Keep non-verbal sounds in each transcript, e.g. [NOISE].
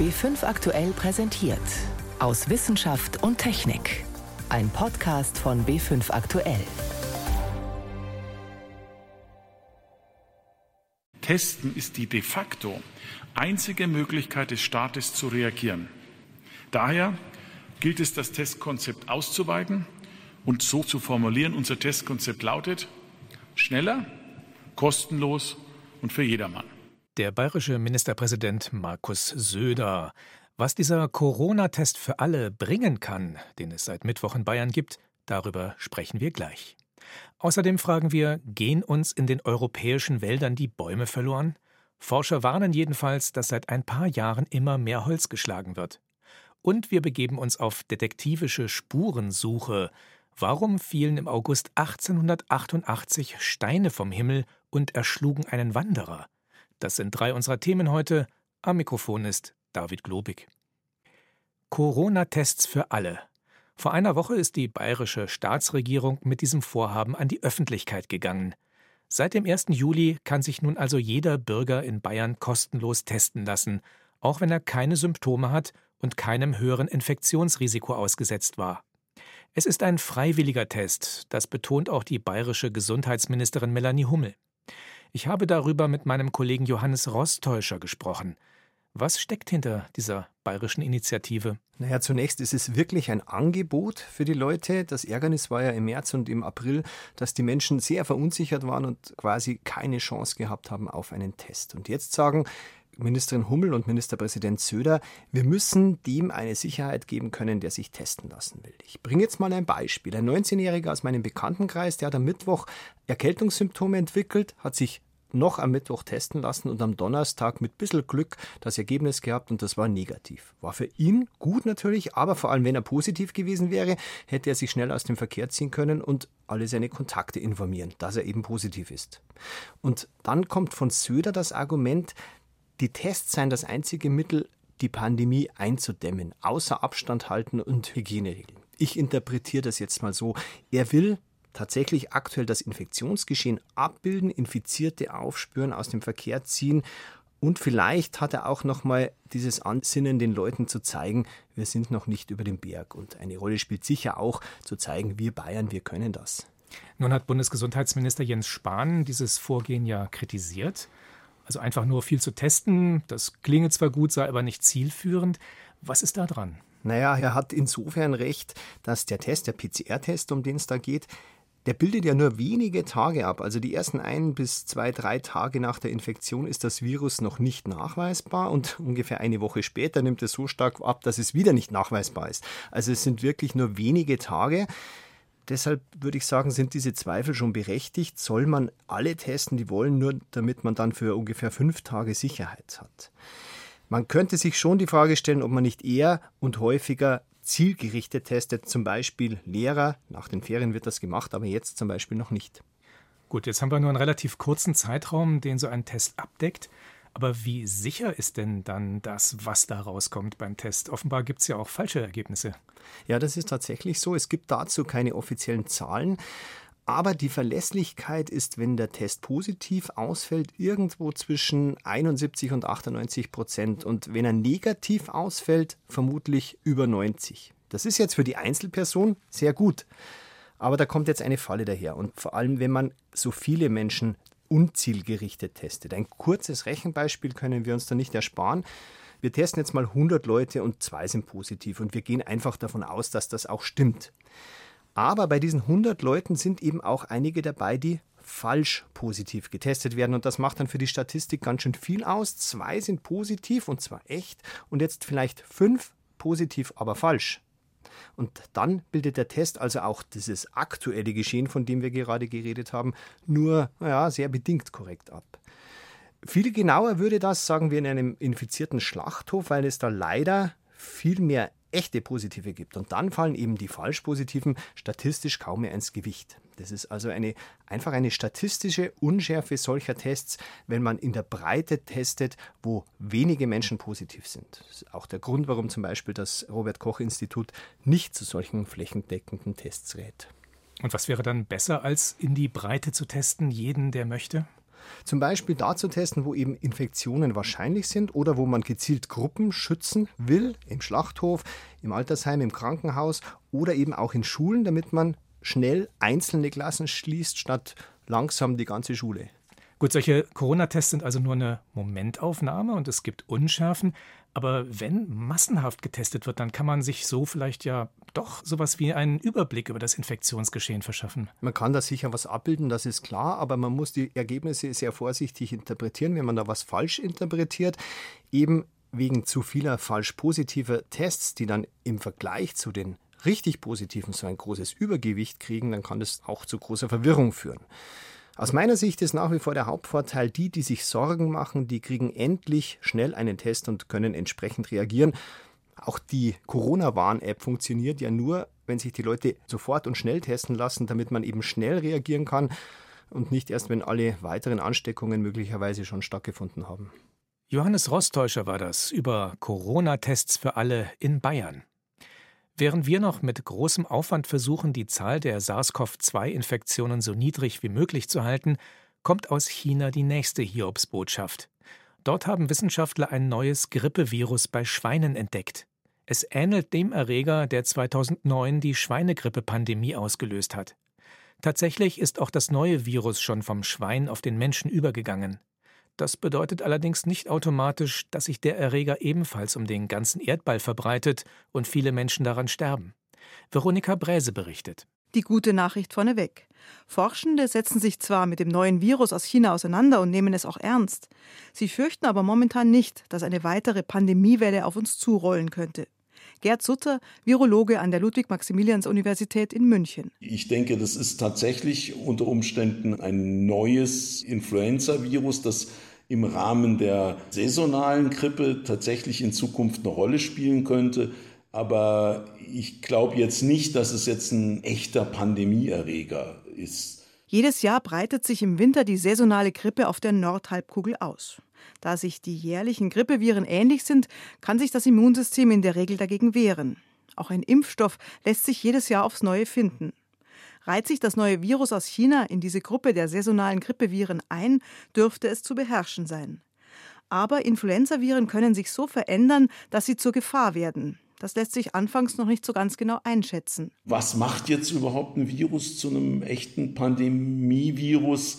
B5 aktuell präsentiert. Aus Wissenschaft und Technik. Ein Podcast von B5 aktuell. Testen ist die de facto einzige Möglichkeit des Staates zu reagieren. Daher gilt es, das Testkonzept auszuweiten und so zu formulieren. Unser Testkonzept lautet schneller, kostenlos und für jedermann. Der bayerische Ministerpräsident Markus Söder. Was dieser Corona-Test für alle bringen kann, den es seit Mittwoch in Bayern gibt, darüber sprechen wir gleich. Außerdem fragen wir, gehen uns in den europäischen Wäldern die Bäume verloren? Forscher warnen jedenfalls, dass seit ein paar Jahren immer mehr Holz geschlagen wird. Und wir begeben uns auf detektivische Spurensuche. Warum fielen im August 1888 Steine vom Himmel und erschlugen einen Wanderer? Das sind drei unserer Themen heute. Am Mikrofon ist David Globig. Corona-Tests für alle. Vor einer Woche ist die bayerische Staatsregierung mit diesem Vorhaben an die Öffentlichkeit gegangen. Seit dem 1. Juli kann sich nun also jeder Bürger in Bayern kostenlos testen lassen, auch wenn er keine Symptome hat und keinem höheren Infektionsrisiko ausgesetzt war. Es ist ein freiwilliger Test, das betont auch die bayerische Gesundheitsministerin Melanie Hummel. Ich habe darüber mit meinem Kollegen Johannes Rostäuscher gesprochen. Was steckt hinter dieser bayerischen Initiative? Naja, zunächst ist es wirklich ein Angebot für die Leute. Das Ärgernis war ja im März und im April, dass die Menschen sehr verunsichert waren und quasi keine Chance gehabt haben auf einen Test. Und jetzt sagen Ministerin Hummel und Ministerpräsident Söder, wir müssen dem eine Sicherheit geben können, der sich testen lassen will. Ich bringe jetzt mal ein Beispiel. Ein 19-Jähriger aus meinem Bekanntenkreis, der hat am Mittwoch Erkältungssymptome entwickelt, hat sich noch am Mittwoch testen lassen und am Donnerstag mit bisschen Glück das Ergebnis gehabt und das war negativ. War für ihn gut natürlich, aber vor allem wenn er positiv gewesen wäre, hätte er sich schnell aus dem Verkehr ziehen können und alle seine Kontakte informieren, dass er eben positiv ist. Und dann kommt von Söder das Argument, die Tests seien das einzige Mittel, die Pandemie einzudämmen, außer Abstand halten und Hygieneregeln. Ich interpretiere das jetzt mal so. Er will tatsächlich aktuell das Infektionsgeschehen abbilden, Infizierte aufspüren, aus dem Verkehr ziehen und vielleicht hat er auch noch mal dieses Ansinnen, den Leuten zu zeigen, wir sind noch nicht über dem Berg. Und eine Rolle spielt sicher auch zu zeigen, wir Bayern, wir können das. Nun hat Bundesgesundheitsminister Jens Spahn dieses Vorgehen ja kritisiert. Also einfach nur viel zu testen, das klinge zwar gut, sei aber nicht zielführend. Was ist da dran? Naja, er hat insofern recht, dass der Test, der PCR-Test, um den es da geht, der bildet ja nur wenige Tage ab. Also die ersten ein bis zwei, drei Tage nach der Infektion ist das Virus noch nicht nachweisbar und [LAUGHS] ungefähr eine Woche später nimmt es so stark ab, dass es wieder nicht nachweisbar ist. Also es sind wirklich nur wenige Tage. Deshalb würde ich sagen, sind diese Zweifel schon berechtigt. Soll man alle testen, die wollen, nur damit man dann für ungefähr fünf Tage Sicherheit hat? Man könnte sich schon die Frage stellen, ob man nicht eher und häufiger zielgerichtet testet, zum Beispiel Lehrer. Nach den Ferien wird das gemacht, aber jetzt zum Beispiel noch nicht. Gut, jetzt haben wir nur einen relativ kurzen Zeitraum, den so ein Test abdeckt. Aber wie sicher ist denn dann das, was da rauskommt beim Test? Offenbar gibt es ja auch falsche Ergebnisse. Ja, das ist tatsächlich so. Es gibt dazu keine offiziellen Zahlen. Aber die Verlässlichkeit ist, wenn der Test positiv ausfällt, irgendwo zwischen 71 und 98 Prozent. Und wenn er negativ ausfällt, vermutlich über 90. Das ist jetzt für die Einzelperson sehr gut. Aber da kommt jetzt eine Falle daher. Und vor allem, wenn man so viele Menschen unzielgerichtet testet. Ein kurzes Rechenbeispiel können wir uns da nicht ersparen. Wir testen jetzt mal 100 Leute und zwei sind positiv und wir gehen einfach davon aus, dass das auch stimmt. Aber bei diesen 100 Leuten sind eben auch einige dabei, die falsch positiv getestet werden. Und das macht dann für die Statistik ganz schön viel aus. Zwei sind positiv und zwar echt und jetzt vielleicht fünf positiv, aber falsch. Und dann bildet der Test also auch dieses aktuelle Geschehen, von dem wir gerade geredet haben, nur ja, sehr bedingt korrekt ab. Viel genauer würde das, sagen wir, in einem infizierten Schlachthof, weil es da leider viel mehr echte Positive gibt. Und dann fallen eben die Falschpositiven statistisch kaum mehr ins Gewicht. Das ist also eine, einfach eine statistische Unschärfe solcher Tests, wenn man in der Breite testet, wo wenige Menschen positiv sind. Das ist auch der Grund, warum zum Beispiel das Robert Koch Institut nicht zu solchen flächendeckenden Tests rät. Und was wäre dann besser, als in die Breite zu testen, jeden, der möchte? Zum Beispiel da zu testen, wo eben Infektionen wahrscheinlich sind oder wo man gezielt Gruppen schützen will, im Schlachthof, im Altersheim, im Krankenhaus oder eben auch in Schulen, damit man schnell einzelne Klassen schließt, statt langsam die ganze Schule. Gut, solche Corona-Tests sind also nur eine Momentaufnahme und es gibt Unschärfen. Aber wenn massenhaft getestet wird, dann kann man sich so vielleicht ja doch sowas wie einen Überblick über das Infektionsgeschehen verschaffen. Man kann da sicher was abbilden, das ist klar, aber man muss die Ergebnisse sehr vorsichtig interpretieren, wenn man da was falsch interpretiert. Eben wegen zu vieler falsch positiver Tests, die dann im Vergleich zu den richtig positiven so ein großes Übergewicht kriegen, dann kann das auch zu großer Verwirrung führen. Aus meiner Sicht ist nach wie vor der Hauptvorteil, die, die sich Sorgen machen, die kriegen endlich schnell einen Test und können entsprechend reagieren. Auch die Corona-Warn-App funktioniert ja nur, wenn sich die Leute sofort und schnell testen lassen, damit man eben schnell reagieren kann und nicht erst, wenn alle weiteren Ansteckungen möglicherweise schon stattgefunden haben. Johannes Rostäuscher war das über Corona-Tests für alle in Bayern. Während wir noch mit großem Aufwand versuchen, die Zahl der SARS-CoV-2-Infektionen so niedrig wie möglich zu halten, kommt aus China die nächste Hiobsbotschaft. Dort haben Wissenschaftler ein neues Grippevirus bei Schweinen entdeckt. Es ähnelt dem Erreger, der 2009 die Schweinegrippe-Pandemie ausgelöst hat. Tatsächlich ist auch das neue Virus schon vom Schwein auf den Menschen übergegangen. Das bedeutet allerdings nicht automatisch, dass sich der Erreger ebenfalls um den ganzen Erdball verbreitet und viele Menschen daran sterben. Veronika Bräse berichtet. Die gute Nachricht vorneweg. Forschende setzen sich zwar mit dem neuen Virus aus China auseinander und nehmen es auch ernst. Sie fürchten aber momentan nicht, dass eine weitere Pandemiewelle auf uns zurollen könnte. Gerd Sutter, Virologe an der Ludwig-Maximilians-Universität in München. Ich denke, das ist tatsächlich unter Umständen ein neues Influenza-Virus, das im Rahmen der saisonalen Grippe tatsächlich in Zukunft eine Rolle spielen könnte. Aber ich glaube jetzt nicht, dass es jetzt ein echter Pandemieerreger ist. Jedes Jahr breitet sich im Winter die saisonale Grippe auf der Nordhalbkugel aus. Da sich die jährlichen Grippeviren ähnlich sind, kann sich das Immunsystem in der Regel dagegen wehren. Auch ein Impfstoff lässt sich jedes Jahr aufs Neue finden. Reiht sich das neue Virus aus China in diese Gruppe der saisonalen Grippeviren ein, dürfte es zu beherrschen sein. Aber Influenzaviren können sich so verändern, dass sie zur Gefahr werden. Das lässt sich anfangs noch nicht so ganz genau einschätzen. Was macht jetzt überhaupt ein Virus zu einem echten Pandemievirus?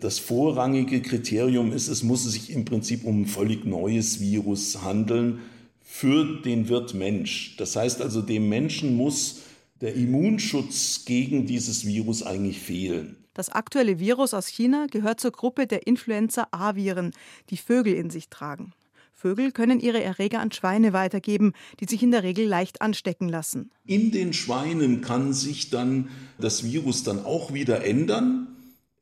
Das vorrangige Kriterium ist, es muss sich im Prinzip um ein völlig neues Virus handeln für den Wirt Mensch. Das heißt also, dem Menschen muss der Immunschutz gegen dieses Virus eigentlich fehlen. Das aktuelle Virus aus China gehört zur Gruppe der Influenza-A-Viren, die Vögel in sich tragen. Vögel können ihre Erreger an Schweine weitergeben, die sich in der Regel leicht anstecken lassen. In den Schweinen kann sich dann das Virus dann auch wieder ändern,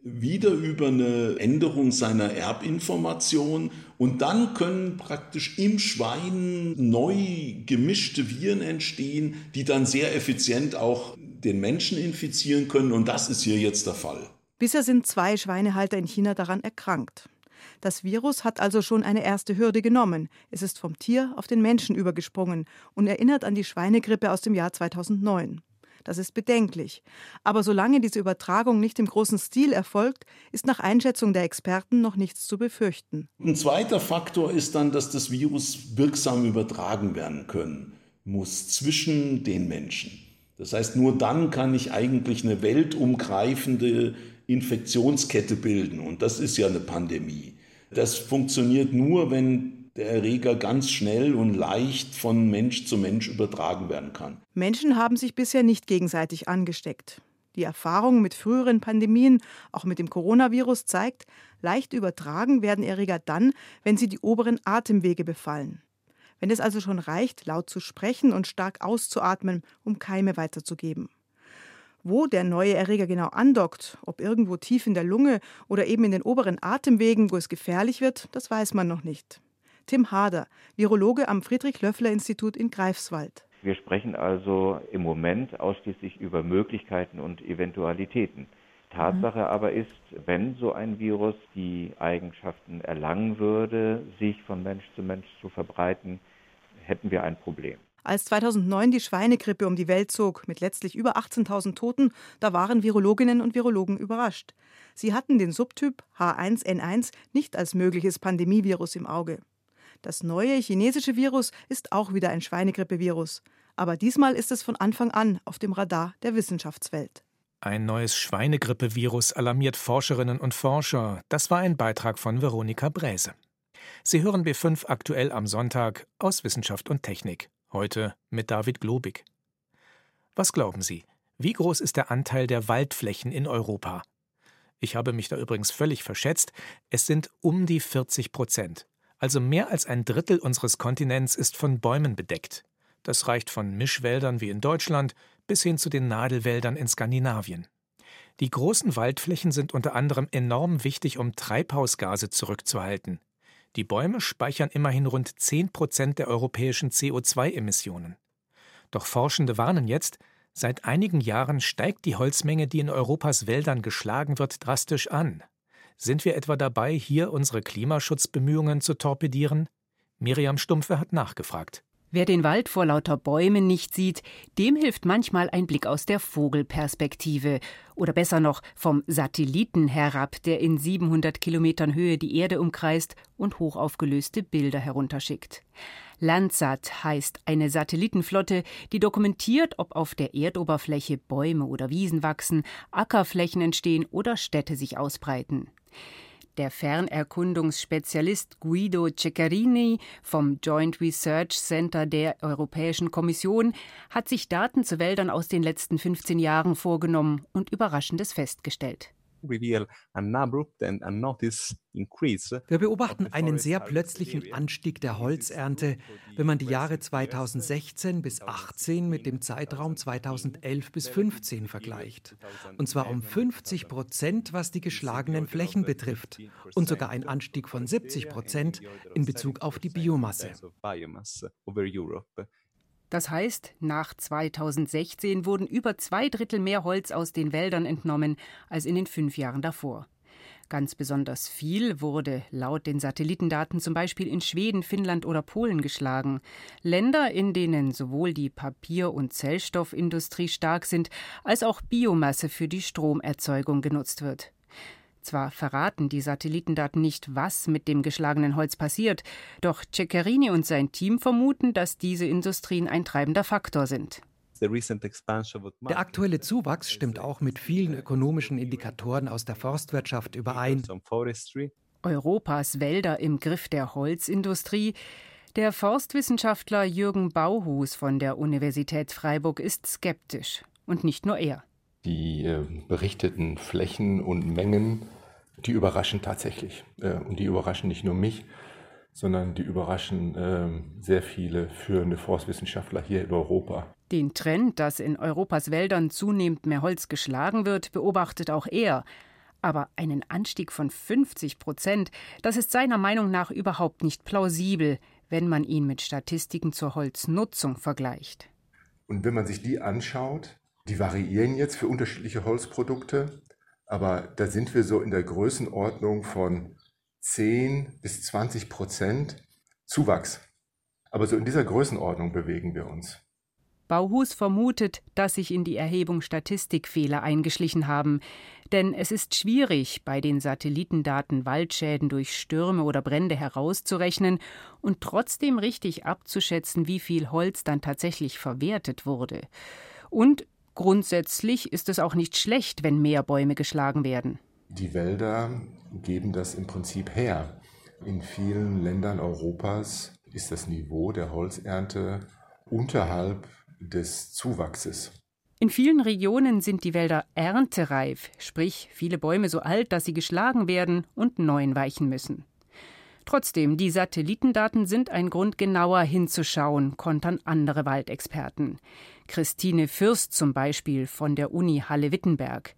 wieder über eine Änderung seiner Erbinformation und dann können praktisch im Schwein neu gemischte Viren entstehen, die dann sehr effizient auch den Menschen infizieren können und das ist hier jetzt der Fall. Bisher sind zwei Schweinehalter in China daran erkrankt. Das Virus hat also schon eine erste Hürde genommen. Es ist vom Tier auf den Menschen übergesprungen und erinnert an die Schweinegrippe aus dem Jahr 2009. Das ist bedenklich. Aber solange diese Übertragung nicht im großen Stil erfolgt, ist nach Einschätzung der Experten noch nichts zu befürchten. Ein zweiter Faktor ist dann, dass das Virus wirksam übertragen werden können muss zwischen den Menschen. Das heißt, nur dann kann ich eigentlich eine weltumgreifende Infektionskette bilden. Und das ist ja eine Pandemie. Das funktioniert nur, wenn der Erreger ganz schnell und leicht von Mensch zu Mensch übertragen werden kann. Menschen haben sich bisher nicht gegenseitig angesteckt. Die Erfahrung mit früheren Pandemien, auch mit dem Coronavirus, zeigt, leicht übertragen werden Erreger dann, wenn sie die oberen Atemwege befallen. Wenn es also schon reicht, laut zu sprechen und stark auszuatmen, um Keime weiterzugeben. Wo der neue Erreger genau andockt, ob irgendwo tief in der Lunge oder eben in den oberen Atemwegen, wo es gefährlich wird, das weiß man noch nicht. Tim Hader, Virologe am Friedrich-Löffler-Institut in Greifswald. Wir sprechen also im Moment ausschließlich über Möglichkeiten und Eventualitäten. Tatsache mhm. aber ist, wenn so ein Virus die Eigenschaften erlangen würde, sich von Mensch zu Mensch zu verbreiten, hätten wir ein Problem. Als 2009 die Schweinegrippe um die Welt zog, mit letztlich über 18.000 Toten, da waren Virologinnen und Virologen überrascht. Sie hatten den Subtyp H1N1 nicht als mögliches Pandemievirus im Auge. Das neue chinesische Virus ist auch wieder ein Schweinegrippevirus. Aber diesmal ist es von Anfang an auf dem Radar der Wissenschaftswelt. Ein neues Schweinegrippevirus alarmiert Forscherinnen und Forscher. Das war ein Beitrag von Veronika Bräse. Sie hören B5 aktuell am Sonntag aus Wissenschaft und Technik. Heute mit David Globig. Was glauben Sie? Wie groß ist der Anteil der Waldflächen in Europa? Ich habe mich da übrigens völlig verschätzt. Es sind um die 40 Prozent. Also mehr als ein Drittel unseres Kontinents ist von Bäumen bedeckt. Das reicht von Mischwäldern wie in Deutschland bis hin zu den Nadelwäldern in Skandinavien. Die großen Waldflächen sind unter anderem enorm wichtig, um Treibhausgase zurückzuhalten. Die Bäume speichern immerhin rund 10 Prozent der europäischen CO2-Emissionen. Doch Forschende warnen jetzt, seit einigen Jahren steigt die Holzmenge, die in Europas Wäldern geschlagen wird, drastisch an. Sind wir etwa dabei, hier unsere Klimaschutzbemühungen zu torpedieren? Miriam Stumpfe hat nachgefragt. Wer den Wald vor lauter Bäumen nicht sieht, dem hilft manchmal ein Blick aus der Vogelperspektive oder besser noch vom Satelliten herab, der in 700 Kilometern Höhe die Erde umkreist und hochaufgelöste Bilder herunterschickt. Landsat heißt eine Satellitenflotte, die dokumentiert, ob auf der Erdoberfläche Bäume oder Wiesen wachsen, Ackerflächen entstehen oder Städte sich ausbreiten. Der Fernerkundungsspezialist Guido Ceccarini vom Joint Research Center der Europäischen Kommission hat sich Daten zu Wäldern aus den letzten 15 Jahren vorgenommen und Überraschendes festgestellt. Wir beobachten einen sehr plötzlichen Anstieg der Holzernte, wenn man die Jahre 2016 bis 2018 mit dem Zeitraum 2011 bis 2015 vergleicht. Und zwar um 50 Prozent, was die geschlagenen Flächen betrifft. Und sogar ein Anstieg von 70 Prozent in Bezug auf die Biomasse. Das heißt, nach 2016 wurden über zwei Drittel mehr Holz aus den Wäldern entnommen als in den fünf Jahren davor. Ganz besonders viel wurde laut den Satellitendaten zum Beispiel in Schweden, Finnland oder Polen geschlagen. Länder, in denen sowohl die Papier- und Zellstoffindustrie stark sind, als auch Biomasse für die Stromerzeugung genutzt wird. Zwar verraten die Satellitendaten nicht, was mit dem geschlagenen Holz passiert, doch Ceccherini und sein Team vermuten, dass diese Industrien ein treibender Faktor sind. Der aktuelle Zuwachs stimmt auch mit vielen ökonomischen Indikatoren aus der Forstwirtschaft überein. Europas Wälder im Griff der Holzindustrie. Der Forstwissenschaftler Jürgen Bauhus von der Universität Freiburg ist skeptisch. Und nicht nur er. Die äh, berichteten Flächen und Mengen die überraschen tatsächlich. Äh, und die überraschen nicht nur mich, sondern die überraschen ähm, sehr viele führende Forstwissenschaftler hier in Europa. Den Trend, dass in Europas Wäldern zunehmend mehr Holz geschlagen wird, beobachtet auch er. Aber einen Anstieg von 50 Prozent, das ist seiner Meinung nach überhaupt nicht plausibel, wenn man ihn mit Statistiken zur Holznutzung vergleicht. Und wenn man sich die anschaut, die variieren jetzt für unterschiedliche Holzprodukte. Aber da sind wir so in der Größenordnung von 10 bis 20 Prozent Zuwachs. Aber so in dieser Größenordnung bewegen wir uns. Bauhus vermutet, dass sich in die Erhebung Statistikfehler eingeschlichen haben. Denn es ist schwierig, bei den Satellitendaten Waldschäden durch Stürme oder Brände herauszurechnen und trotzdem richtig abzuschätzen, wie viel Holz dann tatsächlich verwertet wurde. Und Grundsätzlich ist es auch nicht schlecht, wenn mehr Bäume geschlagen werden. Die Wälder geben das im Prinzip her. In vielen Ländern Europas ist das Niveau der Holzernte unterhalb des Zuwachses. In vielen Regionen sind die Wälder erntereif, sprich viele Bäume so alt, dass sie geschlagen werden und neuen weichen müssen. Trotzdem, die Satellitendaten sind ein Grund, genauer hinzuschauen, kontern andere Waldexperten. Christine Fürst zum Beispiel von der Uni Halle-Wittenberg.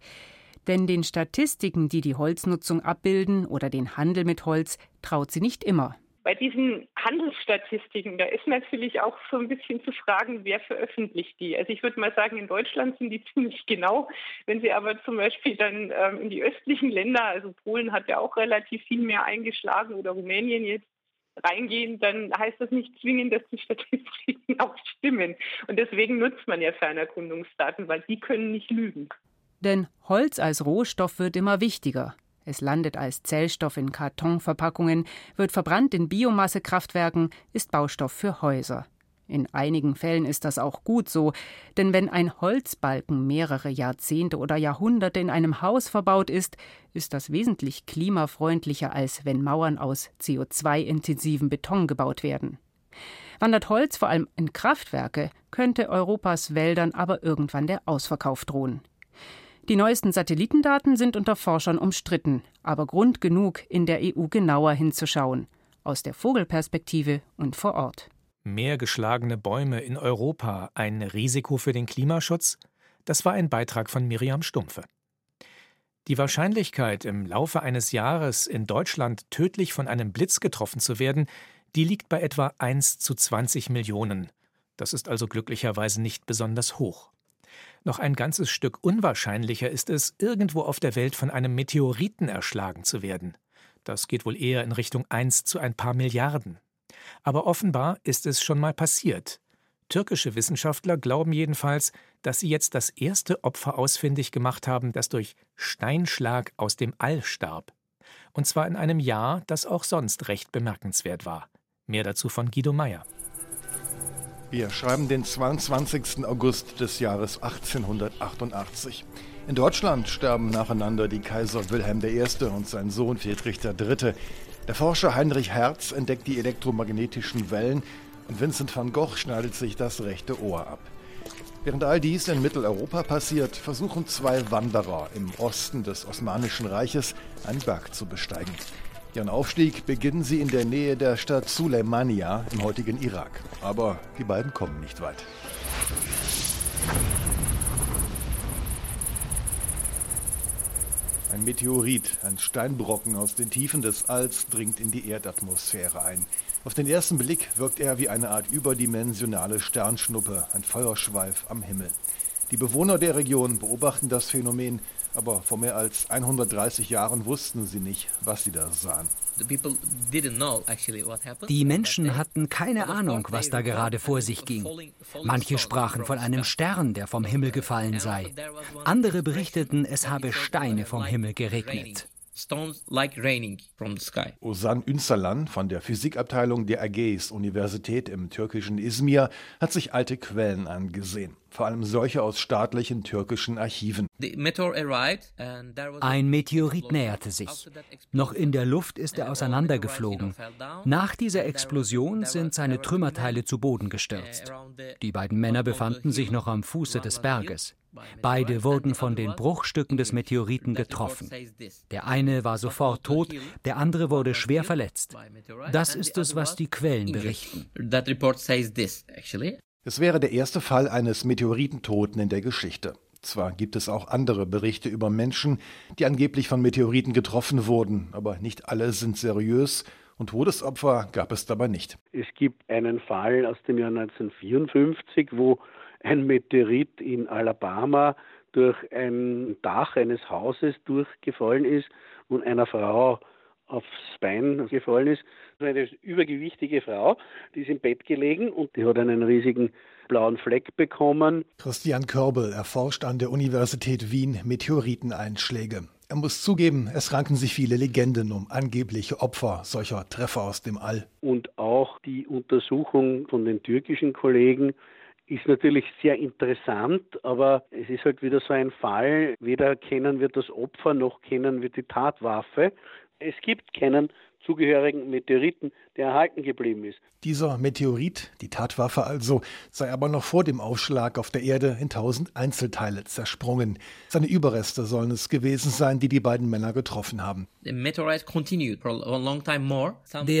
Denn den Statistiken, die die Holznutzung abbilden oder den Handel mit Holz, traut sie nicht immer. Bei diesen Handelsstatistiken, da ist natürlich auch so ein bisschen zu fragen, wer veröffentlicht die. Also ich würde mal sagen, in Deutschland sind die [LAUGHS] ziemlich genau. Wenn Sie aber zum Beispiel dann ähm, in die östlichen Länder, also Polen hat ja auch relativ viel mehr eingeschlagen oder Rumänien jetzt, reingehen, dann heißt das nicht zwingend, dass die [LAUGHS] Statistiken auch stimmen. Und deswegen nutzt man ja Fernerkundungsdaten, weil die können nicht lügen. Denn Holz als Rohstoff wird immer wichtiger. Es landet als Zellstoff in Kartonverpackungen, wird verbrannt in Biomassekraftwerken, ist Baustoff für Häuser. In einigen Fällen ist das auch gut so, denn wenn ein Holzbalken mehrere Jahrzehnte oder Jahrhunderte in einem Haus verbaut ist, ist das wesentlich klimafreundlicher, als wenn Mauern aus CO2-intensiven Beton gebaut werden. Wandert Holz vor allem in Kraftwerke, könnte Europas Wäldern aber irgendwann der Ausverkauf drohen. Die neuesten Satellitendaten sind unter Forschern umstritten, aber Grund genug, in der EU genauer hinzuschauen, aus der Vogelperspektive und vor Ort. Mehr geschlagene Bäume in Europa ein Risiko für den Klimaschutz? Das war ein Beitrag von Miriam Stumpfe. Die Wahrscheinlichkeit, im Laufe eines Jahres in Deutschland tödlich von einem Blitz getroffen zu werden, die liegt bei etwa 1 zu 20 Millionen. Das ist also glücklicherweise nicht besonders hoch. Noch ein ganzes Stück unwahrscheinlicher ist es, irgendwo auf der Welt von einem Meteoriten erschlagen zu werden. Das geht wohl eher in Richtung 1 zu ein paar Milliarden. Aber offenbar ist es schon mal passiert. Türkische Wissenschaftler glauben jedenfalls, dass sie jetzt das erste Opfer ausfindig gemacht haben, das durch Steinschlag aus dem All starb. Und zwar in einem Jahr, das auch sonst recht bemerkenswert war. Mehr dazu von Guido Meyer. Wir schreiben den 22. August des Jahres 1888. In Deutschland sterben nacheinander die Kaiser Wilhelm I. und sein Sohn Friedrich III. Der Forscher Heinrich Hertz entdeckt die elektromagnetischen Wellen und Vincent van Gogh schneidet sich das rechte Ohr ab. Während all dies in Mitteleuropa passiert, versuchen zwei Wanderer im Osten des Osmanischen Reiches einen Berg zu besteigen. Ihren Aufstieg beginnen sie in der Nähe der Stadt Suleimania im heutigen Irak. Aber die beiden kommen nicht weit. Ein Meteorit, ein Steinbrocken aus den Tiefen des Alls, dringt in die Erdatmosphäre ein. Auf den ersten Blick wirkt er wie eine Art überdimensionale Sternschnuppe, ein Feuerschweif am Himmel. Die Bewohner der Region beobachten das Phänomen, aber vor mehr als 130 Jahren wussten sie nicht, was sie da sahen. Die Menschen hatten keine Ahnung, was da gerade vor sich ging. Manche sprachen von einem Stern, der vom Himmel gefallen sei. Andere berichteten, es habe Steine vom Himmel geregnet. Ozan Ünsalan von der Physikabteilung der Ägäis Universität im türkischen Izmir hat sich alte Quellen angesehen, vor allem solche aus staatlichen türkischen Archiven. Ein Meteorit näherte sich. Noch in der Luft ist er auseinandergeflogen. Nach dieser Explosion sind seine Trümmerteile zu Boden gestürzt. Die beiden Männer befanden sich noch am Fuße des Berges. Beide wurden von den Bruchstücken des Meteoriten getroffen. Der eine war sofort tot, der andere wurde schwer verletzt. Das ist es, was die Quellen berichten. Es wäre der erste Fall eines Meteoritentoten in der Geschichte. Zwar gibt es auch andere Berichte über Menschen, die angeblich von Meteoriten getroffen wurden, aber nicht alle sind seriös und Todesopfer gab es dabei nicht. Es gibt einen Fall aus dem Jahr 1954, wo ein Meteorit in Alabama durch ein Dach eines Hauses durchgefallen ist und einer Frau aufs Bein gefallen ist. Eine übergewichtige Frau, die ist im Bett gelegen und die hat einen riesigen blauen Fleck bekommen. Christian Körbel erforscht an der Universität Wien Meteoriteneinschläge. Er muss zugeben, es ranken sich viele Legenden um angebliche Opfer solcher Treffer aus dem All. Und auch die Untersuchung von den türkischen Kollegen ist natürlich sehr interessant, aber es ist halt wieder so ein Fall, weder kennen wir das Opfer noch kennen wir die Tatwaffe. Es gibt keinen zugehörigen Meteoriten, der erhalten geblieben ist. Dieser Meteorit, die Tatwaffe also, sei aber noch vor dem Aufschlag auf der Erde in tausend Einzelteile zersprungen. Seine Überreste sollen es gewesen sein, die die beiden Männer getroffen haben. Der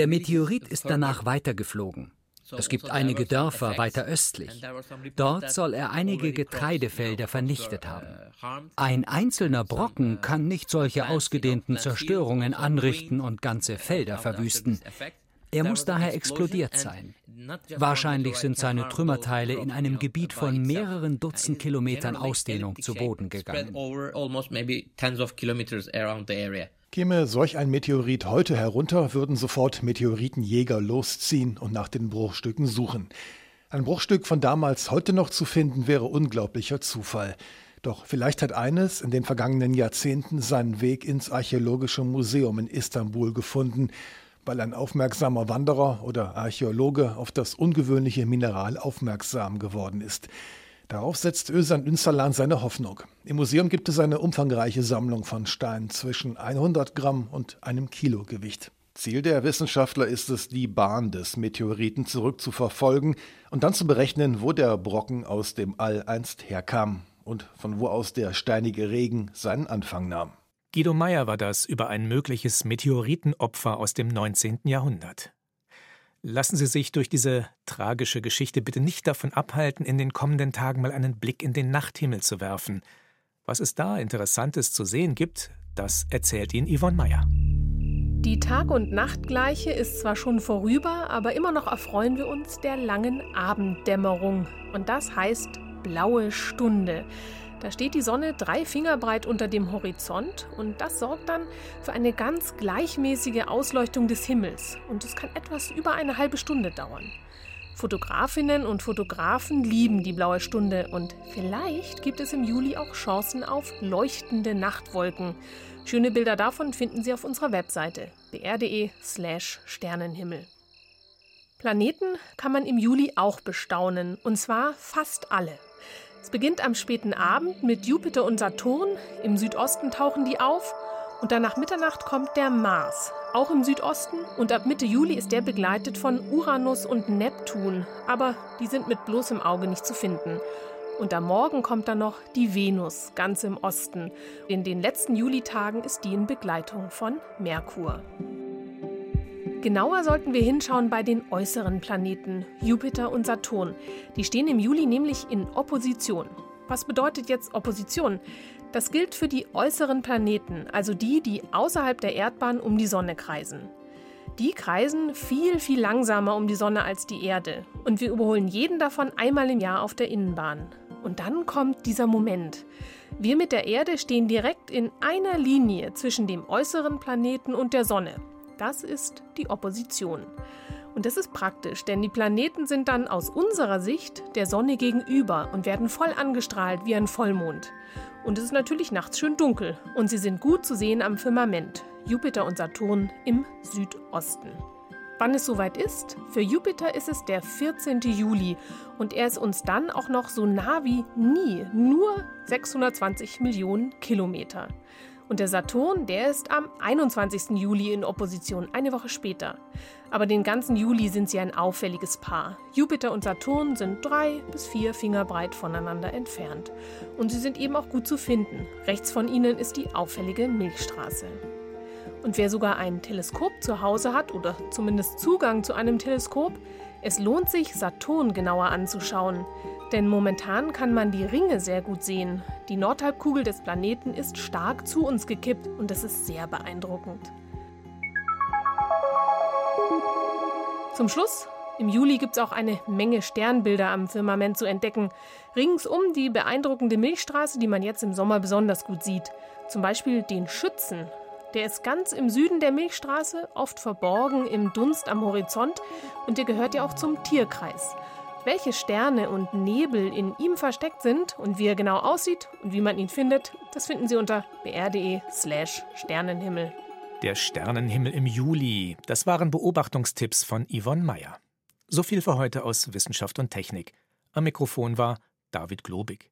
Meteorit ist danach weitergeflogen. Es gibt einige Dörfer weiter östlich. Dort soll er einige Getreidefelder vernichtet haben. Ein einzelner Brocken kann nicht solche ausgedehnten Zerstörungen anrichten und ganze Felder verwüsten. Er muss daher explodiert sein. Wahrscheinlich sind seine Trümmerteile in einem Gebiet von mehreren Dutzend Kilometern Ausdehnung zu Boden gegangen. Käme solch ein Meteorit heute herunter, würden sofort Meteoritenjäger losziehen und nach den Bruchstücken suchen. Ein Bruchstück von damals heute noch zu finden, wäre unglaublicher Zufall. Doch vielleicht hat eines in den vergangenen Jahrzehnten seinen Weg ins Archäologische Museum in Istanbul gefunden, weil ein aufmerksamer Wanderer oder Archäologe auf das ungewöhnliche Mineral aufmerksam geworden ist. Darauf setzt Özan Ünsalan seine Hoffnung. Im Museum gibt es eine umfangreiche Sammlung von Steinen zwischen 100 Gramm und einem Kilo Gewicht. Ziel der Wissenschaftler ist es, die Bahn des Meteoriten zurückzuverfolgen und dann zu berechnen, wo der Brocken aus dem All einst herkam und von wo aus der steinige Regen seinen Anfang nahm. Guido Meyer war das über ein mögliches Meteoritenopfer aus dem 19. Jahrhundert. Lassen Sie sich durch diese tragische Geschichte bitte nicht davon abhalten, in den kommenden Tagen mal einen Blick in den Nachthimmel zu werfen. Was es da Interessantes zu sehen gibt, das erzählt Ihnen Yvonne Meyer. Die Tag- und Nachtgleiche ist zwar schon vorüber, aber immer noch erfreuen wir uns der langen Abenddämmerung. Und das heißt blaue Stunde. Da steht die Sonne drei Finger breit unter dem Horizont und das sorgt dann für eine ganz gleichmäßige Ausleuchtung des Himmels und es kann etwas über eine halbe Stunde dauern. Fotografinnen und Fotografen lieben die blaue Stunde und vielleicht gibt es im Juli auch Chancen auf leuchtende Nachtwolken. Schöne Bilder davon finden Sie auf unserer Webseite br.de/slash Sternenhimmel. Planeten kann man im Juli auch bestaunen und zwar fast alle. Es beginnt am späten Abend mit Jupiter und Saturn. Im Südosten tauchen die auf. Und dann nach Mitternacht kommt der Mars, auch im Südosten. Und ab Mitte Juli ist der begleitet von Uranus und Neptun. Aber die sind mit bloßem Auge nicht zu finden. Und am Morgen kommt dann noch die Venus, ganz im Osten. In den letzten Julitagen ist die in Begleitung von Merkur. Genauer sollten wir hinschauen bei den äußeren Planeten, Jupiter und Saturn. Die stehen im Juli nämlich in Opposition. Was bedeutet jetzt Opposition? Das gilt für die äußeren Planeten, also die, die außerhalb der Erdbahn um die Sonne kreisen. Die kreisen viel, viel langsamer um die Sonne als die Erde. Und wir überholen jeden davon einmal im Jahr auf der Innenbahn. Und dann kommt dieser Moment. Wir mit der Erde stehen direkt in einer Linie zwischen dem äußeren Planeten und der Sonne. Das ist die Opposition. Und das ist praktisch, denn die Planeten sind dann aus unserer Sicht der Sonne gegenüber und werden voll angestrahlt wie ein Vollmond. Und es ist natürlich nachts schön dunkel und sie sind gut zu sehen am Firmament, Jupiter und Saturn im Südosten. Wann es soweit ist? Für Jupiter ist es der 14. Juli und er ist uns dann auch noch so nah wie nie, nur 620 Millionen Kilometer. Und der Saturn, der ist am 21. Juli in Opposition, eine Woche später. Aber den ganzen Juli sind sie ein auffälliges Paar. Jupiter und Saturn sind drei bis vier Finger breit voneinander entfernt. Und sie sind eben auch gut zu finden. Rechts von ihnen ist die auffällige Milchstraße. Und wer sogar ein Teleskop zu Hause hat oder zumindest Zugang zu einem Teleskop, es lohnt sich, Saturn genauer anzuschauen. Denn momentan kann man die Ringe sehr gut sehen. Die Nordhalbkugel des Planeten ist stark zu uns gekippt und das ist sehr beeindruckend. Zum Schluss, im Juli gibt es auch eine Menge Sternbilder am Firmament zu entdecken. Ringsum die beeindruckende Milchstraße, die man jetzt im Sommer besonders gut sieht. Zum Beispiel den Schützen. Der ist ganz im Süden der Milchstraße, oft verborgen im Dunst am Horizont und der gehört ja auch zum Tierkreis. Welche Sterne und Nebel in ihm versteckt sind und wie er genau aussieht und wie man ihn findet, das finden Sie unter br.de/slash Sternenhimmel. Der Sternenhimmel im Juli. Das waren Beobachtungstipps von Yvonne Meyer. So viel für heute aus Wissenschaft und Technik. Am Mikrofon war David Globig.